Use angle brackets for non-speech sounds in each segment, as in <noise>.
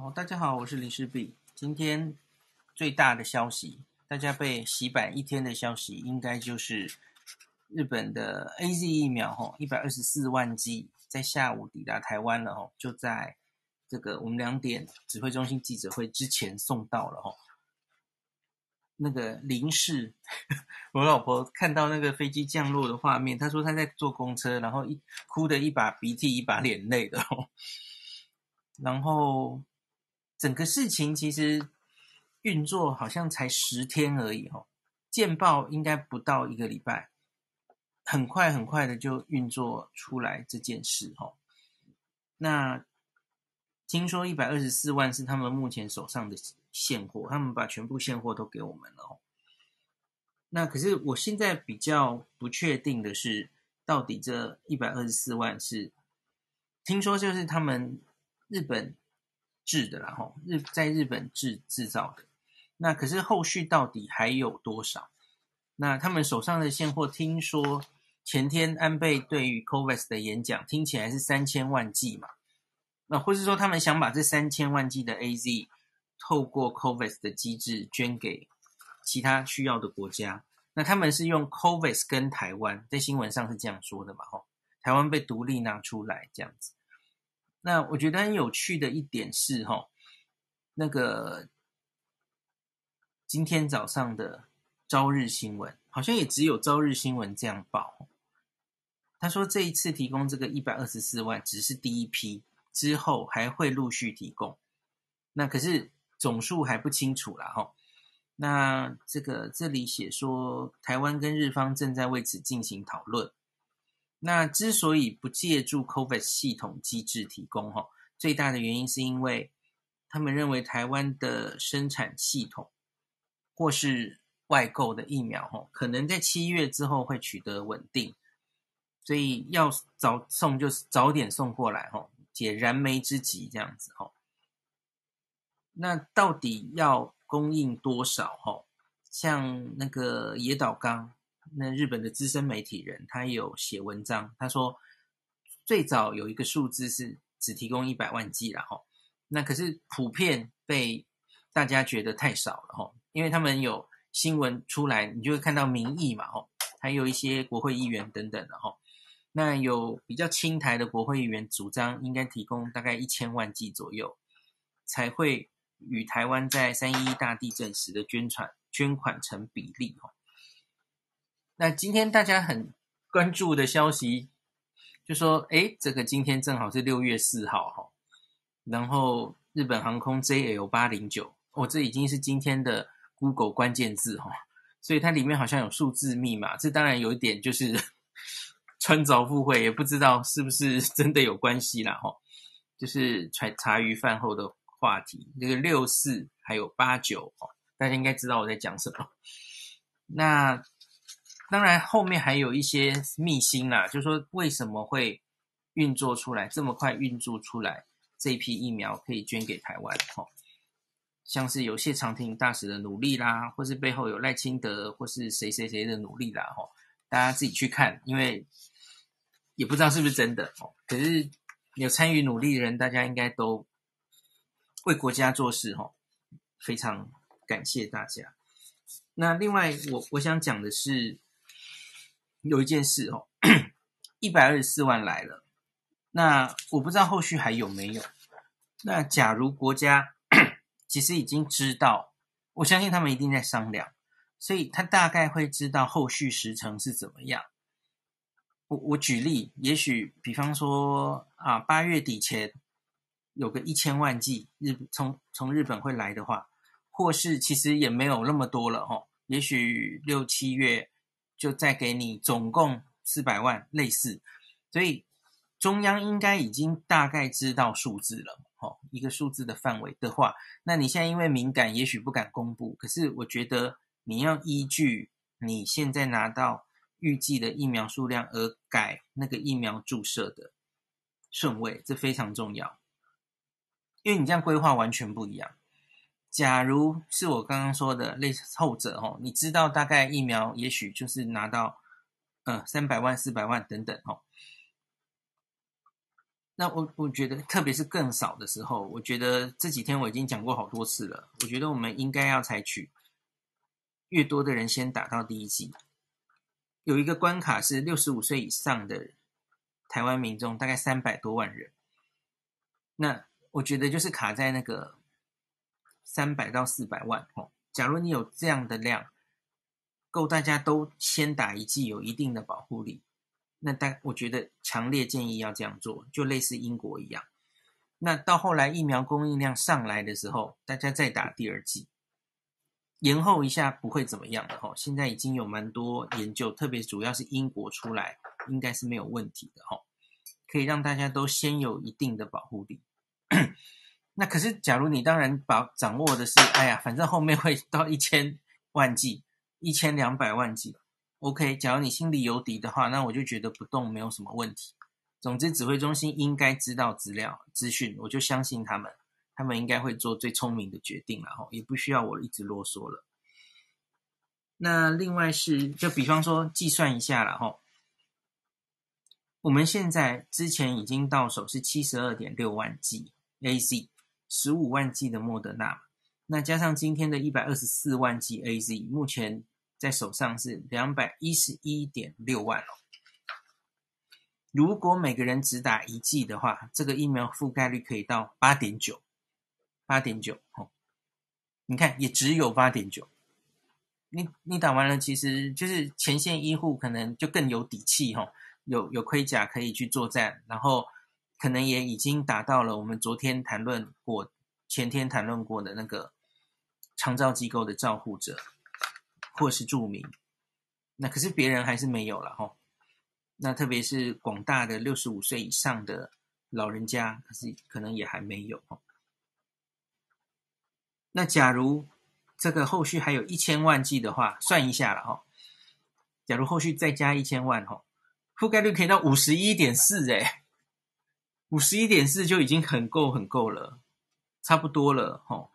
好，大家好，我是林氏璧。今天最大的消息，大家被洗版一天的消息，应该就是日本的 AZ 疫苗，吼，一百二十四万剂在下午抵达台湾了，吼，就在这个我们两点指挥中心记者会之前送到了，吼。那个林氏，<laughs> 我老婆看到那个飞机降落的画面，她说她在坐公车，然后一哭的一把鼻涕一把眼泪的，然后整个事情其实运作好像才十天而已，哦，见报应该不到一个礼拜，很快很快的就运作出来这件事，哦，那听说一百二十四万是他们目前手上的。现货，他们把全部现货都给我们了哦。那可是我现在比较不确定的是，到底这一百二十四万是听说就是他们日本制的啦，吼，日在日本制制造的。那可是后续到底还有多少？那他们手上的现货，听说前天安倍对于 COVAX 的演讲，听起来是三千万剂嘛？那或是说他们想把这三千万剂的 AZ 透过 COVAX 的机制捐给其他需要的国家，那他们是用 COVAX 跟台湾，在新闻上是这样说的嘛？吼，台湾被独立拿出来这样子。那我觉得很有趣的一点是，哈，那个今天早上的朝日新闻好像也只有朝日新闻这样报。他说这一次提供这个一百二十四万只是第一批，之后还会陆续提供。那可是。总数还不清楚啦，哈。那这个这里写说，台湾跟日方正在为此进行讨论。那之所以不借助 COVAX 系统机制提供，哈，最大的原因是因为他们认为台湾的生产系统或是外购的疫苗，哈，可能在七月之后会取得稳定，所以要早送就是早点送过来，哈，解燃眉之急，这样子，哈。那到底要供应多少？哈，像那个野岛刚，那日本的资深媒体人，他有写文章，他说最早有一个数字是只提供一百万剂了，哈，那可是普遍被大家觉得太少了，哈，因为他们有新闻出来，你就会看到民意嘛，哈，还有一些国会议员等等的，哈，那有比较亲台的国会议员主张应该提供大概一千万剂左右才会。与台湾在三一一大地震时的捐款捐款成比例哈，那今天大家很关注的消息，就说诶，这个今天正好是六月四号哈，然后日本航空 JL 八零九，哦，这已经是今天的 Google 关键字哈，所以它里面好像有数字密码，这当然有一点就是 <laughs> 穿凿附会，也不知道是不是真的有关系啦哈，就是茶茶余饭后的。话题这个六四还有八九哦，大家应该知道我在讲什么。那当然后面还有一些秘辛啦，就是说为什么会运作出来这么快运作出来这批疫苗可以捐给台湾？哈，像是有谢长廷大使的努力啦，或是背后有赖清德或是谁谁谁的努力啦，哈，大家自己去看，因为也不知道是不是真的哦。可是有参与努力的人，大家应该都。为国家做事，哈，非常感谢大家。那另外，我我想讲的是，有一件事哦，<clears throat> 一百二十四万来了，那我不知道后续还有没有。那假如国家 <clears throat> 其实已经知道，我相信他们一定在商量，所以他大概会知道后续时程是怎么样。我我举例，也许比方说啊，八月底前。有个一千万剂日从从日本会来的话，或是其实也没有那么多了哦，也许六七月就再给你总共四百万类似，所以中央应该已经大概知道数字了哦，一个数字的范围的话，那你现在因为敏感，也许不敢公布，可是我觉得你要依据你现在拿到预计的疫苗数量而改那个疫苗注射的顺位，这非常重要。因为你这样规划完全不一样。假如是我刚刚说的类似后者哦，你知道大概疫苗也许就是拿到，呃，三百万、四百万等等哦。那我我觉得，特别是更少的时候，我觉得这几天我已经讲过好多次了。我觉得我们应该要采取越多的人先打到第一剂。有一个关卡是六十五岁以上的台湾民众，大概三百多万人。那我觉得就是卡在那个三百到四百万哦。假如你有这样的量，够大家都先打一剂，有一定的保护力。那但我觉得强烈建议要这样做，就类似英国一样。那到后来疫苗供应量上来的时候，大家再打第二剂，延后一下不会怎么样的哈。现在已经有蛮多研究，特别主要是英国出来，应该是没有问题的哈，可以让大家都先有一定的保护力。那可是，假如你当然把掌握的是，哎呀，反正后面会到一千万计、一千两百万计。OK，假如你心里有底的话，那我就觉得不动没有什么问题。总之，指挥中心应该知道资料资讯，我就相信他们，他们应该会做最聪明的决定，然后也不需要我一直啰嗦了。那另外是，就比方说计算一下了哈，我们现在之前已经到手是七十二点六万 G A Z 十五万剂的莫德纳，那加上今天的一百二十四万剂 AZ，目前。在手上是两百一十一点六万哦。如果每个人只打一剂的话，这个疫苗覆盖率可以到八点九，八点九哦。你看，也只有八点九。你你打完了，其实就是前线医护可能就更有底气哈，有有盔甲可以去作战，然后可能也已经达到了我们昨天谈论过、前天谈论过的那个长照机构的照护者。或是住民，那可是别人还是没有了哈。那特别是广大的六十五岁以上的老人家，可是可能也还没有哈。那假如这个后续还有一千万剂的话，算一下了哈。假如后续再加一千万哈，覆盖率可以到五十一点四诶，五十一点四就已经很够很够了，差不多了吼。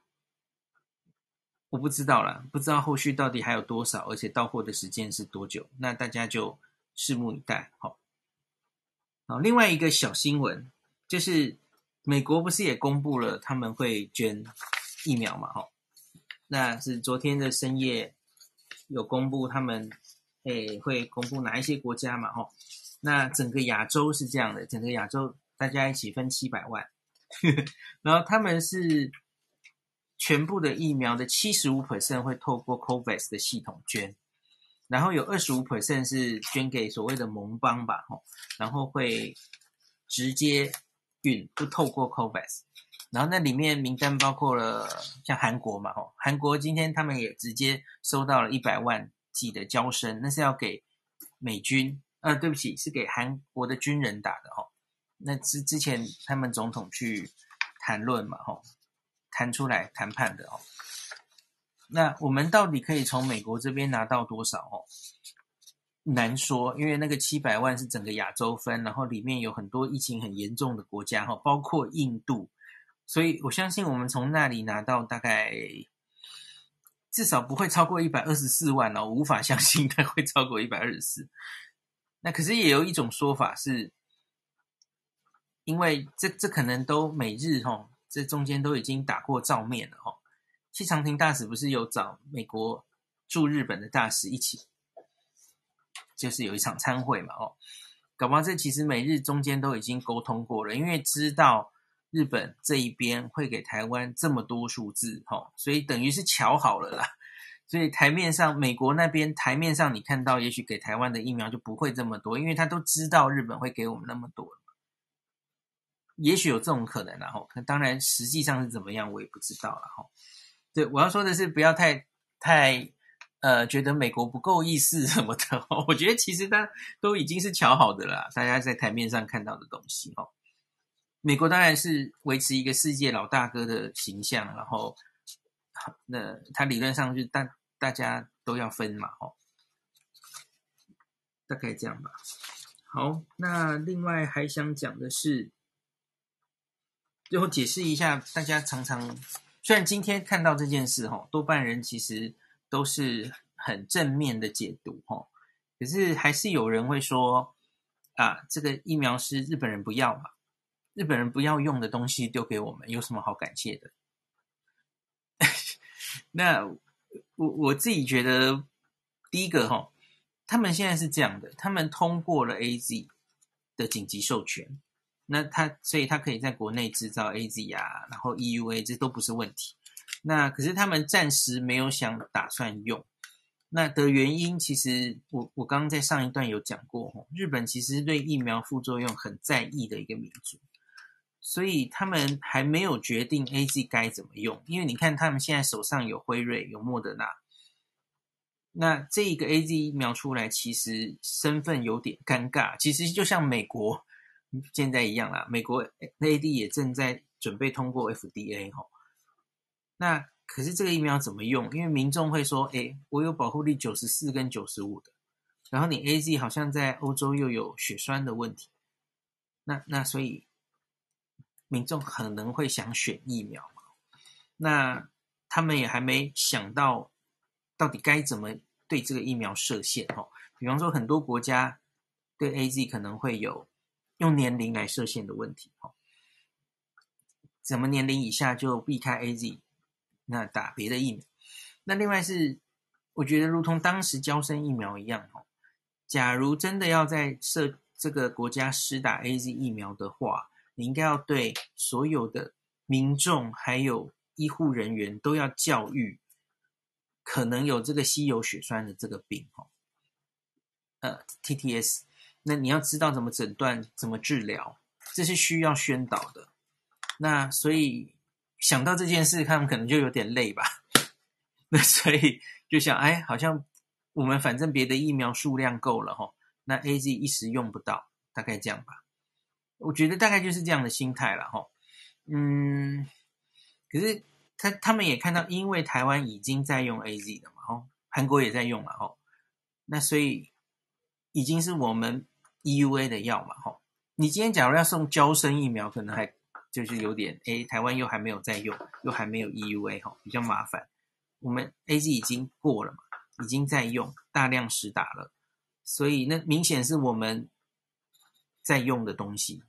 我不知道啦，不知道后续到底还有多少，而且到货的时间是多久，那大家就拭目以待。好，好，另外一个小新闻就是美国不是也公布了他们会捐疫苗嘛？哈，那是昨天的深夜有公布他们诶会公布哪一些国家嘛？哈，那整个亚洲是这样的，整个亚洲大家一起分七百万，<laughs> 然后他们是。全部的疫苗的七十五 percent 会透过 COVAX 的系统捐，然后有二十五 percent 是捐给所谓的盟邦吧，吼，然后会直接运，不透过 COVAX。然后那里面名单包括了像韩国嘛，吼，韩国今天他们也直接收到了一百万剂的娇生，那是要给美军，呃，对不起，是给韩国的军人打的，吼。那之之前他们总统去谈论嘛，吼。谈出来谈判的哦，那我们到底可以从美国这边拿到多少哦？难说，因为那个七百万是整个亚洲分，然后里面有很多疫情很严重的国家哈，包括印度，所以我相信我们从那里拿到大概至少不会超过一百二十四万哦，无法相信它会超过一百二十四。那可是也有一种说法是，因为这这可能都美日哈。这中间都已经打过照面了哈，谢长廷大使不是有找美国驻日本的大使一起，就是有一场参会嘛哦，搞不好这其实美日中间都已经沟通过了，因为知道日本这一边会给台湾这么多数字哈，所以等于是瞧好了啦，所以台面上美国那边台面上你看到，也许给台湾的疫苗就不会这么多，因为他都知道日本会给我们那么多。也许有这种可能，然后，当然实际上是怎么样，我也不知道了哈。对，我要说的是，不要太太呃，觉得美国不够意思什么的。我觉得其实它都已经是瞧好的了，大家在台面上看到的东西哈。美国当然是维持一个世界老大哥的形象，然后那他理论上就大大家都要分嘛，哈，大概这样吧。好，那另外还想讲的是。最后解释一下，大家常常虽然今天看到这件事哈，多半人其实都是很正面的解读哈，可是还是有人会说啊，这个疫苗是日本人不要嘛，日本人不要用的东西丢给我们，有什么好感谢的？<laughs> 那我我自己觉得，第一个哈，他们现在是这样的，他们通过了 AZ 的紧急授权，那他所以他可以在国内制造 AZ 啊，然后 EUA 这都不是问题。那可是他们暂时没有想打算用。那的原因，其实我我刚刚在上一段有讲过，日本其实对疫苗副作用很在意的一个民族，所以他们还没有决定 AZ 该怎么用。因为你看，他们现在手上有辉瑞、有莫德纳，那这一个 AZ 疫苗出来，其实身份有点尴尬。其实就像美国现在一样啦，美国 AD 也正在准备通过 FDA 哈，那。可是这个疫苗怎么用？因为民众会说：“诶，我有保护力九十四跟九十五的，然后你 AZ 好像在欧洲又有血栓的问题，那那所以民众可能会想选疫苗嘛？那他们也还没想到到底该怎么对这个疫苗设限哦。比方说，很多国家对 AZ 可能会有用年龄来设限的问题哦。怎么年龄以下就避开 AZ？那打别的疫苗，那另外是，我觉得如同当时娇生疫苗一样哦，假如真的要在设这个国家施打 AZ 疫苗的话，你应该要对所有的民众还有医护人员都要教育，可能有这个稀有血栓的这个病哦，呃，TTS，那你要知道怎么诊断、怎么治疗，这是需要宣导的。那所以。想到这件事，他们可能就有点累吧。<laughs> 那所以就想，哎，好像我们反正别的疫苗数量够了齁，那 AZ 一时用不到，大概这样吧。我觉得大概就是这样的心态了齁。嗯，可是他他们也看到，因为台湾已经在用 AZ 了嘛，齁，韩国也在用了齁，那所以已经是我们 EUA 的药嘛，齁。你今天假如要送娇生疫苗，可能还。就是有点诶，台湾又还没有在用，又还没有 EUA 哈，比较麻烦。我们 AZ 已经过了嘛，已经在用，大量实打了，所以那明显是我们在用的东西。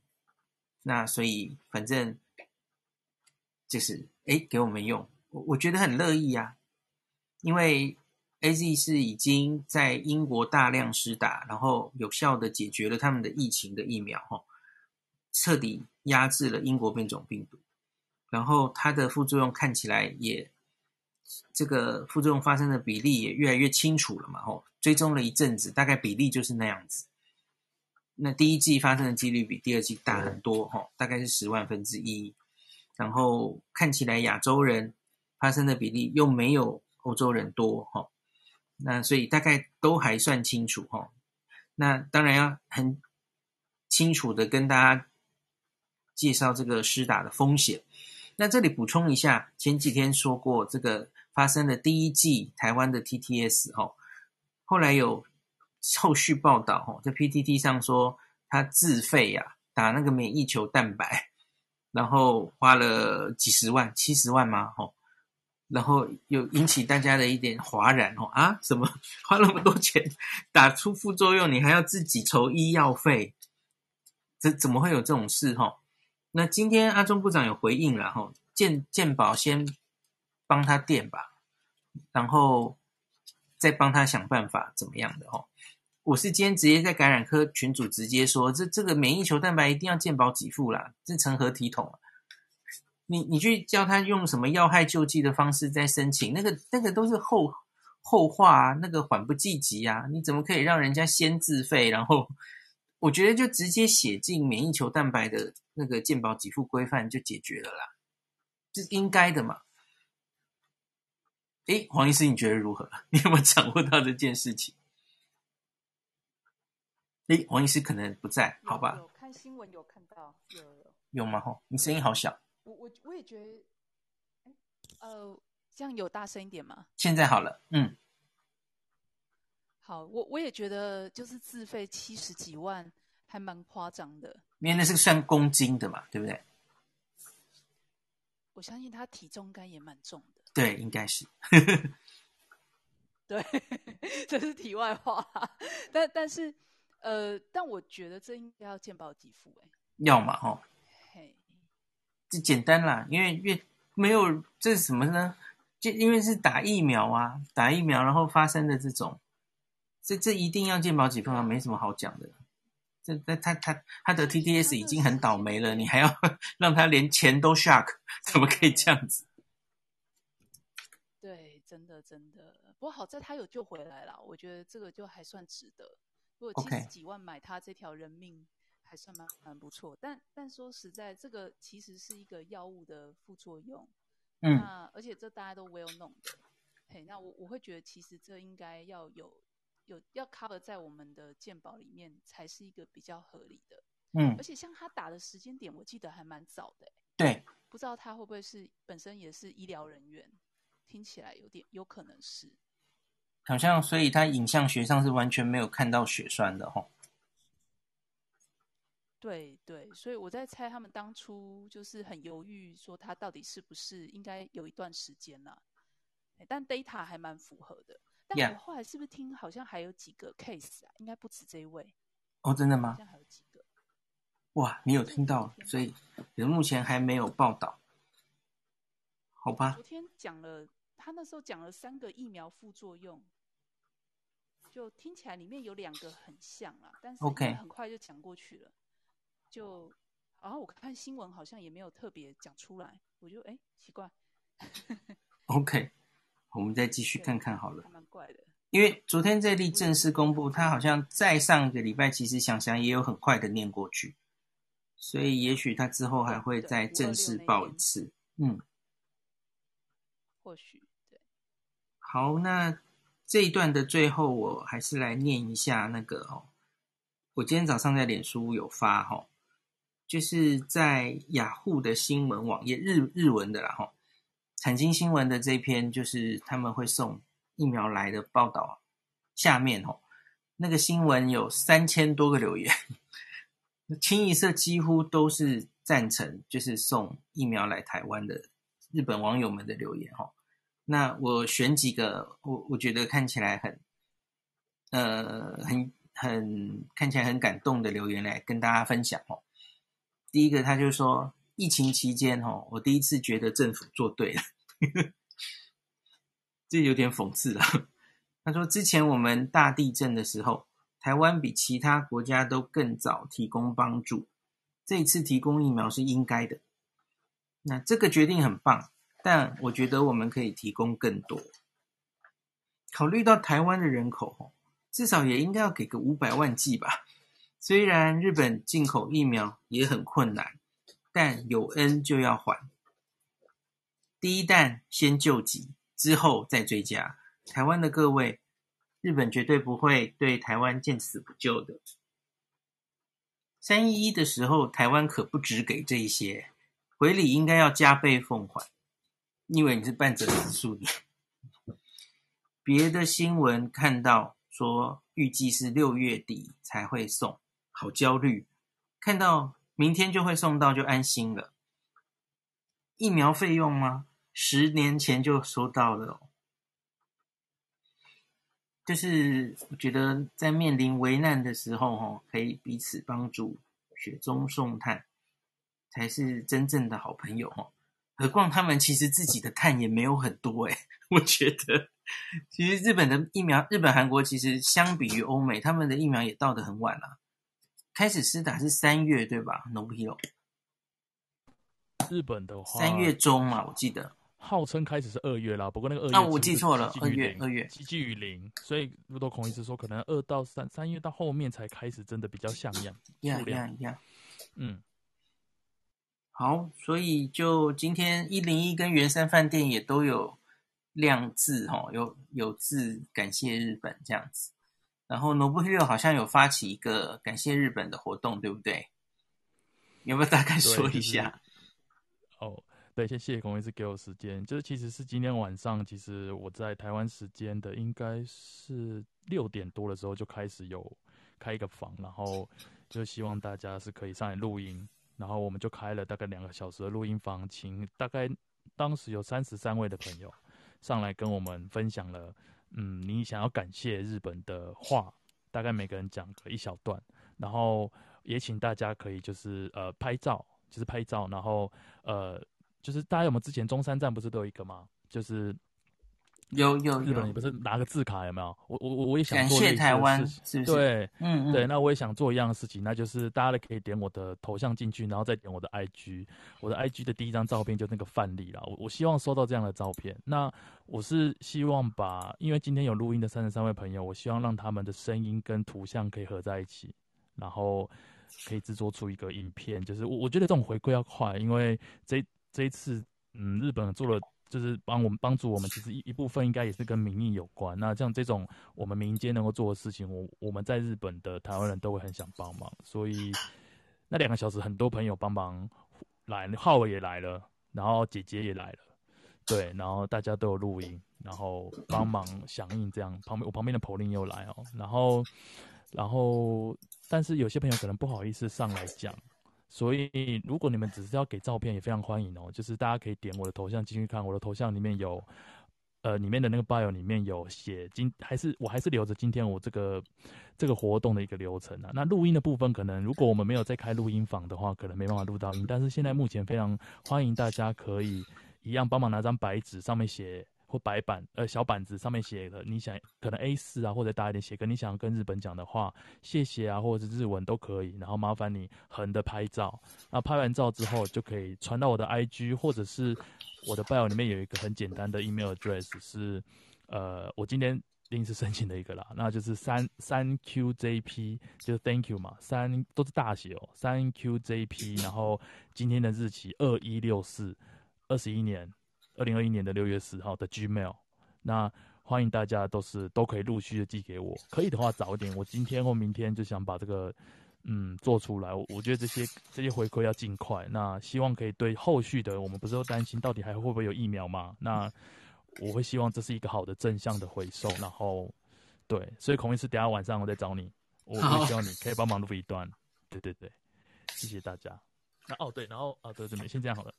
那所以反正就是诶，给我们用，我我觉得很乐意呀，因为 AZ 是已经在英国大量施打，然后有效的解决了他们的疫情的疫苗哈。彻底压制了英国变种病毒，然后它的副作用看起来也，这个副作用发生的比例也越来越清楚了嘛？吼，追踪了一阵子，大概比例就是那样子。那第一季发生的几率比第二季大很多，吼，大概是十万分之一。然后看起来亚洲人发生的比例又没有欧洲人多，哈。那所以大概都还算清楚，吼。那当然要很清楚的跟大家。介绍这个施打的风险。那这里补充一下，前几天说过这个发生的第一季台湾的 TTS 哦，后来有后续报道哦，在 PTT 上说他自费呀、啊、打那个免疫球蛋白，然后花了几十万、七十万吗？哦，然后又引起大家的一点哗然哦啊，什么花那么多钱打出副作用，你还要自己筹医药费？这怎么会有这种事？哈？那今天阿中部长有回应了哈，健健保先帮他垫吧，然后再帮他想办法怎么样的哈。我是今天直接在感染科群组直接说，这这个免疫球蛋白一定要健保给付啦，这成何体统啊？你你去叫他用什么要害救济的方式在申请，那个那个都是后后话啊，那个缓不济急啊，你怎么可以让人家先自费，然后？我觉得就直接写进免疫球蛋白的那个健保给付规范就解决了啦，这是应该的嘛？诶，黄医师，你觉得如何？<laughs> 你有没有掌握到这件事情？诶，黄医师可能不在，好吧？有看新闻有看到有有，有吗？吼，你声音好小。觉得，呃，这样有大声一点吗？现在好了，嗯。好，我我也觉得就是自费七十几万，还蛮夸张的。因为那是算公斤的嘛，对不对？我相信他体重应该也蛮重的。对，应该是。<laughs> 对，<laughs> 这是题外话。但但是，呃，但我觉得这应该要健保给付，哎。要嘛，哈。这简单啦，因为越没有这是什么呢？就因为是打疫苗啊，打疫苗然后发生的这种，这这一定要健保给付啊，没什么好讲的。这他他他他得 TDS 已经很倒霉了，你还要 <laughs> 让他连钱都 shark，<laughs> 怎么可以这样子？对，真的真的。不过好在他有救回来了，我觉得这个就还算值得。如果七十几万买他这条人命，okay. 还算蛮蛮不错。但但说实在，这个其实是一个药物的副作用。嗯。那而且这大家都 well known 的。嘿，那我我会觉得其实这应该要有。有要 cover 在我们的健保里面，才是一个比较合理的。嗯，而且像他打的时间点，我记得还蛮早的。对，不知道他会不会是本身也是医疗人员？听起来有点有可能是。好像，所以他影像学上是完全没有看到血栓的齁。对对，所以我在猜，他们当初就是很犹豫，说他到底是不是应该有一段时间了。但 data 还蛮符合的。但我后来是不是听好像还有几个 case 啊？应该不止这一位。哦，真的吗？好像还有几个。哇，你有听到？所以人目前还没有报道。好吧。昨天讲了，他那时候讲了三个疫苗副作用，就听起来里面有两个很像啊，但是很快就讲过去了。Okay. 就，然后我看新闻好像也没有特别讲出来，我就哎奇怪。OK。我们再继续看看好了，蛮怪的因为昨天这例正式公布，他好像在上个礼拜，其实想想也有很快的念过去，所以也许他之后还会再正式报一次，嗯，或许对。好，那这一段的最后，我还是来念一下那个哦，我今天早上在脸书有发哈，就是在雅虎的新闻网页日日文的啦哈。产经新闻的这篇就是他们会送疫苗来的报道，下面哦，那个新闻有三千多个留言，<laughs> 清一色几乎都是赞成，就是送疫苗来台湾的日本网友们的留言哈。那我选几个，我我觉得看起来很，呃，很很看起来很感动的留言来跟大家分享哦。第一个他就说。疫情期间，哈，我第一次觉得政府做对了，这有点讽刺了。他说，之前我们大地震的时候，台湾比其他国家都更早提供帮助，这一次提供疫苗是应该的。那这个决定很棒，但我觉得我们可以提供更多。考虑到台湾的人口，至少也应该要给个五百万剂吧。虽然日本进口疫苗也很困难。但有恩就要还，第一弹先救急，之后再追加。台湾的各位，日本绝对不会对台湾见死不救的。三一一的时候，台湾可不只给这一些，回礼应该要加倍奉还。因为你是半泽直树的？别的新闻看到说，预计是六月底才会送，好焦虑。看到。明天就会送到，就安心了。疫苗费用吗？十年前就收到了。就是我觉得在面临危难的时候，哈，可以彼此帮助，雪中送炭，才是真正的好朋友，哈。何况他们其实自己的碳也没有很多，诶，<laughs> 我觉得，其实日本的疫苗，日本、韩国其实相比于欧美，他们的疫苗也到得很晚了。开始施打是三月对吧？Nobilo。日本的话，三月中嘛，我记得。号称开始是二月啦，不过那个二月，那我记错了，二月二月，积聚于零，所以如多孔医师说，可能二到三三月到后面才开始真的比较像样。呀呀呀，嗯，好，所以就今天一零一跟圆山饭店也都有亮字哈，有有字感谢日本这样子。然后 Nobuhiro 好像有发起一个感谢日本的活动，对不对？有没有大概说一下？就是、哦，对，先谢谢孔医师给我时间。就是其实是今天晚上，其实我在台湾时间的应该是六点多的时候就开始有开一个房，然后就希望大家是可以上来录音，然后我们就开了大概两个小时的录音房，请大概当时有三十三位的朋友上来跟我们分享了。嗯，你想要感谢日本的话，大概每个人讲个一小段，然后也请大家可以就是呃拍照，就是拍照，然后呃，就是大家有没有之前中山站不是都有一个吗？就是。有有日本人不是拿个字卡有没有？我我我也想做感谢台湾，是不是？对，嗯，嗯对，那我也想做一样的事情，那就是大家都可以点我的头像进去，然后再点我的 IG，我的 IG 的第一张照片就那个范例啦。我我希望收到这样的照片。那我是希望把，因为今天有录音的三十三位朋友，我希望让他们的声音跟图像可以合在一起，然后可以制作出一个影片。就是我我觉得这种回馈要快，因为这这一次，嗯，日本做了。就是帮我们帮助我们，其实一一部分应该也是跟民意有关。那像这种我们民间能够做的事情，我我们在日本的台湾人都会很想帮忙。所以那两个小时，很多朋友帮忙来，浩尔也来了，然后姐姐也来了，对，然后大家都有录音，然后帮忙响应这样。旁边我旁边的 Pauline 又来哦，然后然后但是有些朋友可能不好意思上来讲。所以，如果你们只是要给照片，也非常欢迎哦。就是大家可以点我的头像进去看，我的头像里面有，呃，里面的那个 bio 里面有写今还是我还是留着今天我这个这个活动的一个流程啊。那录音的部分，可能如果我们没有再开录音房的话，可能没办法录到音。但是现在目前非常欢迎大家可以一样帮忙拿张白纸，上面写。或白板，呃，小板子上面写的，你想可能 A 四啊，或者大一点写个你想要跟日本讲的话，谢谢啊，或者是日文都可以。然后麻烦你横的拍照，那拍完照之后就可以传到我的 IG，或者是我的 bio 里面有一个很简单的 email address，是呃，我今天临时申请的一个啦，那就是三三 QJP，就是 Thank you 嘛，三都是大写哦，三 QJP，然后今天的日期二一六四，二十一年。二零二一年的六月十号的 Gmail，那欢迎大家都是都可以陆续的寄给我，可以的话早一点，我今天或明天就想把这个嗯做出来。我我觉得这些这些回馈要尽快，那希望可以对后续的我们不是都担心到底还会不会有疫苗吗？那我会希望这是一个好的正向的回收，然后对，所以孔医师等下晚上我再找你，我会希望你可以帮忙录一段，对对对，谢谢大家。那哦对，然后啊对对对，先这样好了。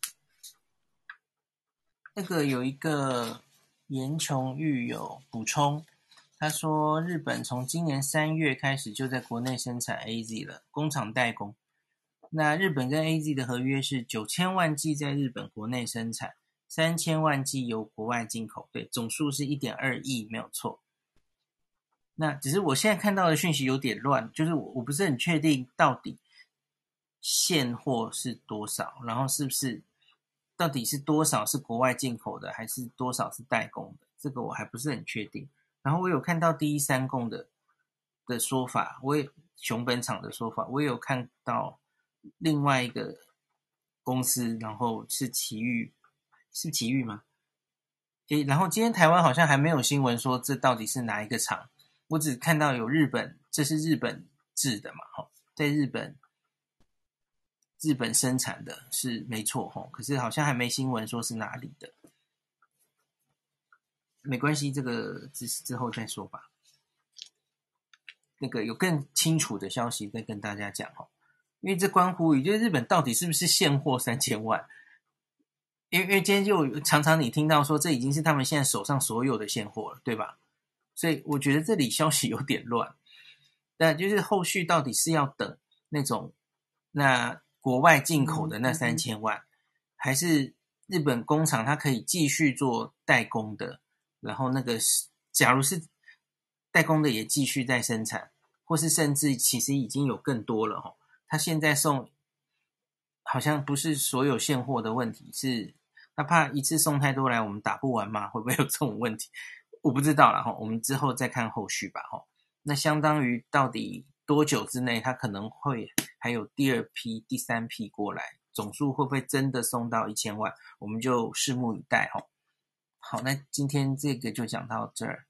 那个有一个严琼玉有补充，他说日本从今年三月开始就在国内生产 AZ 了，工厂代工。那日本跟 AZ 的合约是九千万剂在日本国内生产，三千万剂由国外进口，对，总数是一点二亿，没有错。那只是我现在看到的讯息有点乱，就是我我不是很确定到底现货是多少，然后是不是？到底是多少是国外进口的，还是多少是代工的？这个我还不是很确定。然后我有看到第一三共的的说法，我也熊本厂的说法，我也有看到另外一个公司，然后是奇遇，是奇遇吗？诶，然后今天台湾好像还没有新闻说这到底是哪一个厂，我只看到有日本，这是日本制的嘛，哈，在日本。日本生产的是没错吼，可是好像还没新闻说是哪里的，没关系，这个之之后再说吧。那个有更清楚的消息再跟大家讲吼，因为这关乎于就是日本到底是不是现货三千万，因为因为今天就常常你听到说这已经是他们现在手上所有的现货了，对吧？所以我觉得这里消息有点乱，但就是后续到底是要等那种那。国外进口的那三千万，还是日本工厂它可以继续做代工的，然后那个是，假如是代工的也继续在生产，或是甚至其实已经有更多了哈。他现在送好像不是所有现货的问题，是他怕一次送太多来，我们打不完嘛？会不会有这种问题？我不知道了哈，我们之后再看后续吧哈。那相当于到底多久之内，它可能会？还有第二批、第三批过来，总数会不会真的送到一千万？我们就拭目以待哦。好，那今天这个就讲到这儿。